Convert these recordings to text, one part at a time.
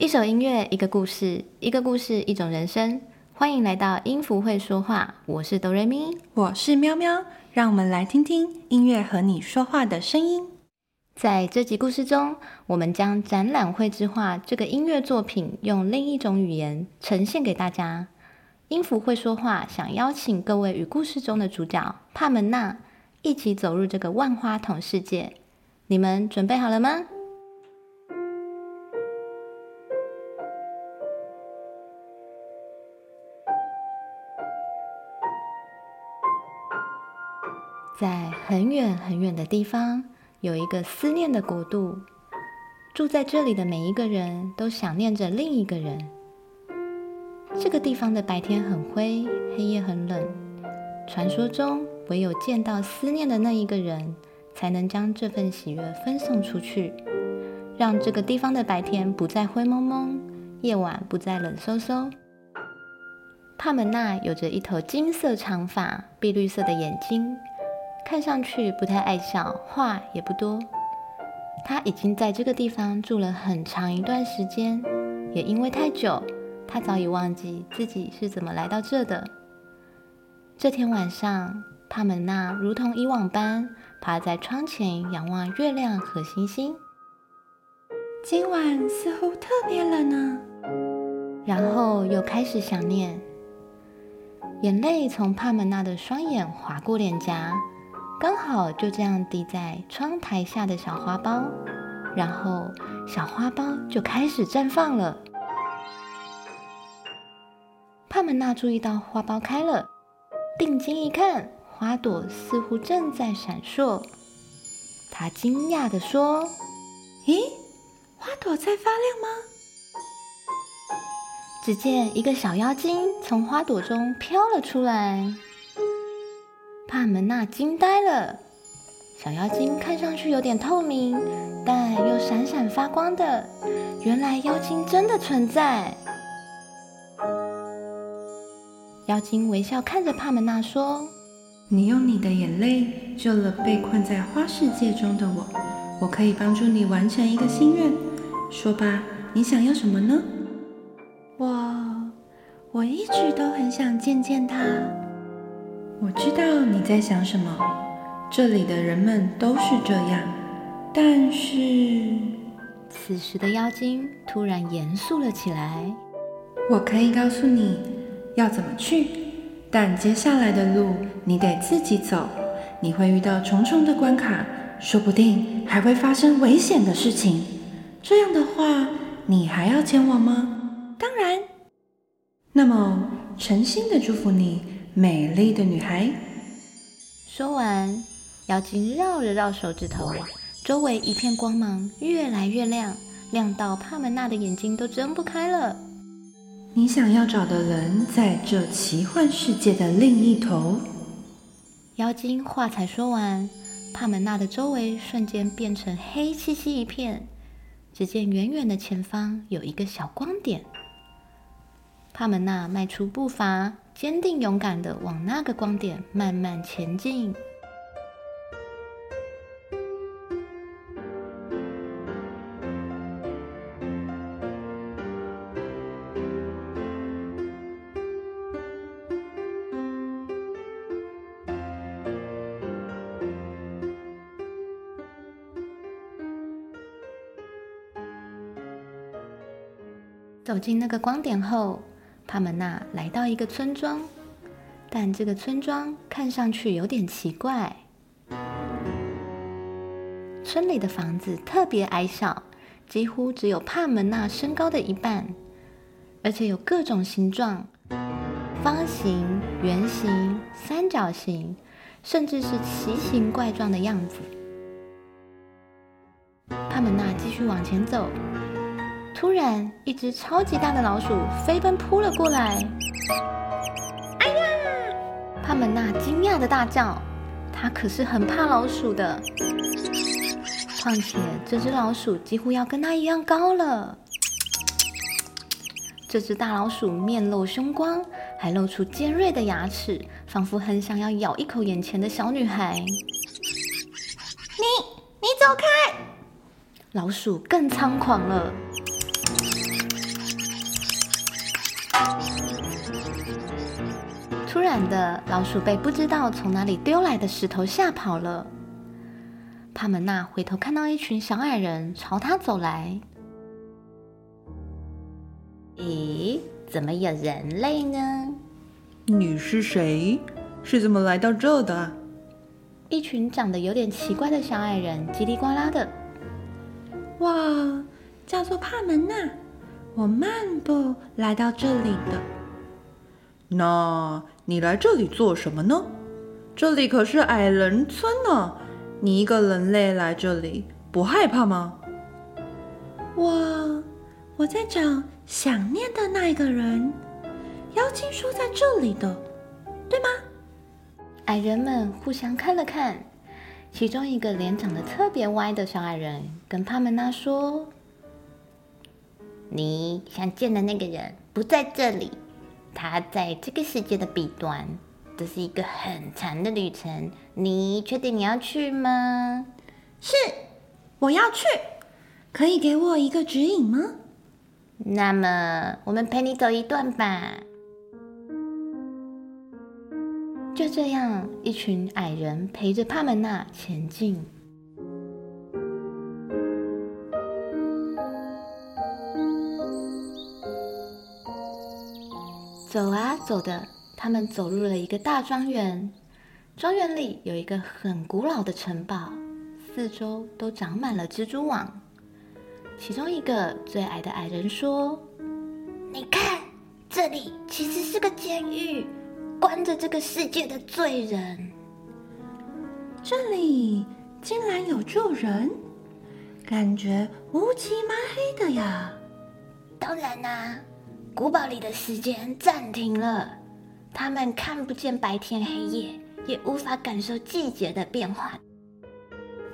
一首音乐，一个故事，一个故事，一种人生。欢迎来到音符会说话，我是哆瑞咪，我是喵喵，让我们来听听音乐和你说话的声音。在这集故事中，我们将展览绘之画这个音乐作品用另一种语言呈现给大家。音符会说话，想邀请各位与故事中的主角帕门娜一起走入这个万花筒世界。你们准备好了吗？在很远很远的地方，有一个思念的国度。住在这里的每一个人都想念着另一个人。这个地方的白天很灰，黑夜很冷。传说中，唯有见到思念的那一个人，才能将这份喜悦分送出去，让这个地方的白天不再灰蒙蒙，夜晚不再冷飕飕。帕门娜有着一头金色长发，碧绿色的眼睛。看上去不太爱笑，话也不多。他已经在这个地方住了很长一段时间，也因为太久，他早已忘记自己是怎么来到这的。这天晚上，帕门娜如同以往般趴在窗前仰望月亮和星星。今晚似乎特别冷呢，然后又开始想念，眼泪从帕门娜的双眼划过脸颊。刚好就这样滴在窗台下的小花苞，然后小花苞就开始绽放了。帕门娜注意到花苞开了，定睛一看，花朵似乎正在闪烁。她惊讶地说：“咦，花朵在发亮吗？”只见一个小妖精从花朵中飘了出来。帕门娜惊呆了，小妖精看上去有点透明，但又闪闪发光的。原来妖精真的存在。妖精微笑看着帕门娜说：“你用你的眼泪救了被困在花世界中的我，我可以帮助你完成一个心愿。说吧，你想要什么呢？”我，我一直都很想见见他。我知道你在想什么，这里的人们都是这样。但是，此时的妖精突然严肃了起来。我可以告诉你要怎么去，但接下来的路你得自己走。你会遇到重重的关卡，说不定还会发生危险的事情。这样的话，你还要前往吗？当然。那么，诚心的祝福你。美丽的女孩。说完，妖精绕了绕手指头，周围一片光芒越来越亮，亮到帕门娜的眼睛都睁不开了。你想要找的人在这奇幻世界的另一头。妖精话才说完，帕门娜的周围瞬间变成黑漆漆一片，只见远远的前方有一个小光点。帕门娜迈出步伐。坚定勇敢的往那个光点慢慢前进。走进那个光点后。帕门娜来到一个村庄，但这个村庄看上去有点奇怪。村里的房子特别矮小，几乎只有帕门娜身高的一半，而且有各种形状：方形、圆形、三角形，甚至是奇形怪状的样子。帕门娜继续往前走。突然，一只超级大的老鼠飞奔扑了过来。哎呀！帕门娜惊讶的大叫：“她可是很怕老鼠的，况且这只老鼠几乎要跟它一样高了。”这只大老鼠面露凶光，还露出尖锐的牙齿，仿佛很想要咬一口眼前的小女孩。你，你走开！老鼠更猖狂了。然的，老鼠被不知道从哪里丢来的石头吓跑了。帕门娜回头看到一群小矮人朝他走来。咦，怎么有人类呢？你是谁？是怎么来到这的？一群长得有点奇怪的小矮人叽里呱啦的。哇，叫做帕门娜，我漫步来到这里的。那你来这里做什么呢？这里可是矮人村呢，你一个人类来这里不害怕吗？我我在找想念的那一个人，妖精说在这里的，对吗？矮人们互相看了看，其中一个脸长得特别歪的小矮人跟帕门娜说：“你想见的那个人不在这里，他在这个世界的彼端。这是一个很长的旅程，你确定你要去吗？”“是，我要去。可以给我一个指引吗？”“那么，我们陪你走一段吧。”就这样，一群矮人陪着帕门娜前进。走啊走的，他们走入了一个大庄园。庄园里有一个很古老的城堡，四周都长满了蜘蛛网。其中一个最矮的矮人说：“你看，这里其实是个监狱。”关着这个世界的罪人，这里竟然有住人，感觉乌漆麻黑的呀。当然啦，古堡里的时间暂停了，他们看不见白天黑夜，也无法感受季节的变化。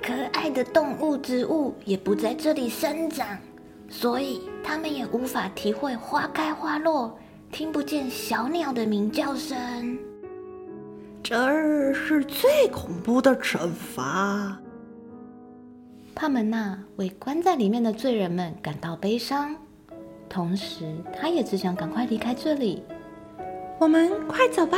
可爱的动物、植物也不在这里生长，所以他们也无法体会花开花落。听不见小鸟的鸣叫声，这是最恐怖的惩罚。帕门娜为关在里面的罪人们感到悲伤，同时他也只想赶快离开这里。我们快走吧！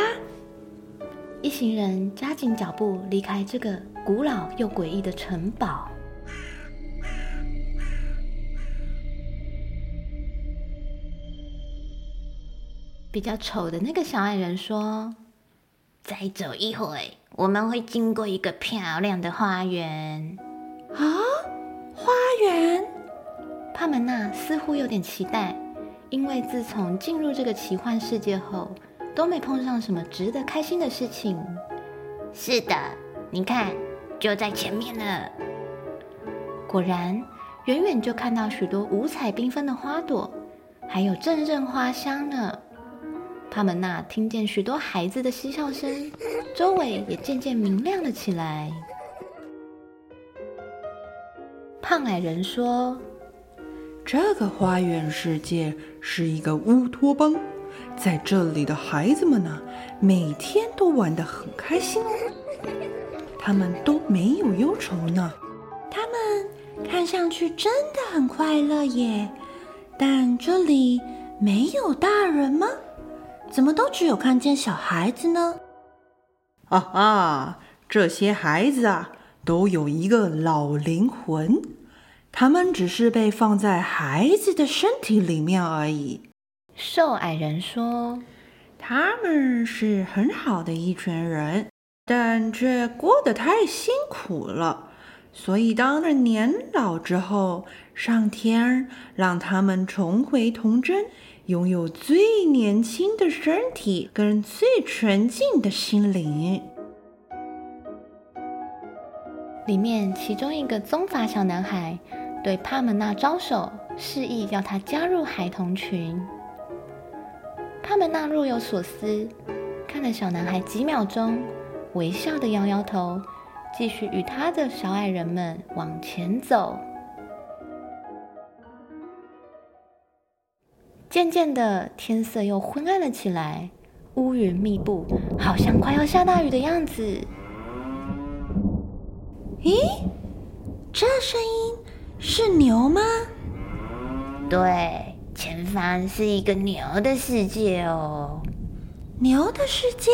一行人加紧脚步离开这个古老又诡异的城堡。比较丑的那个小矮人说：“再走一会，我们会经过一个漂亮的花园。”啊，花园！帕门娜似乎有点期待，因为自从进入这个奇幻世界后，都没碰上什么值得开心的事情。是的，你看，就在前面了。果然，远远就看到许多五彩缤纷的花朵，还有阵阵花香呢。帕门娜听见许多孩子的嬉笑声，周围也渐渐明亮了起来。胖矮人说：“这个花园世界是一个乌托邦，在这里的孩子们呢，每天都玩得很开心哦。他们都没有忧愁呢。他们看上去真的很快乐耶。但这里没有大人吗？”怎么都只有看见小孩子呢？啊哈，这些孩子啊，都有一个老灵魂，他们只是被放在孩子的身体里面而已。瘦矮人说：“他们是很好的一群人，但却过得太辛苦了，所以当了年老之后，上天让他们重回童真。”拥有最年轻的身体跟最纯净的心灵。里面其中一个棕发小男孩对帕门娜招手，示意要他加入孩童群。帕门娜若有所思，看了小男孩几秒钟，微笑的摇摇头，继续与他的小矮人们往前走。渐渐的，天色又昏暗了起来，乌云密布，好像快要下大雨的样子。咦，这声音是牛吗？对，前方是一个牛的世界哦。牛的世界。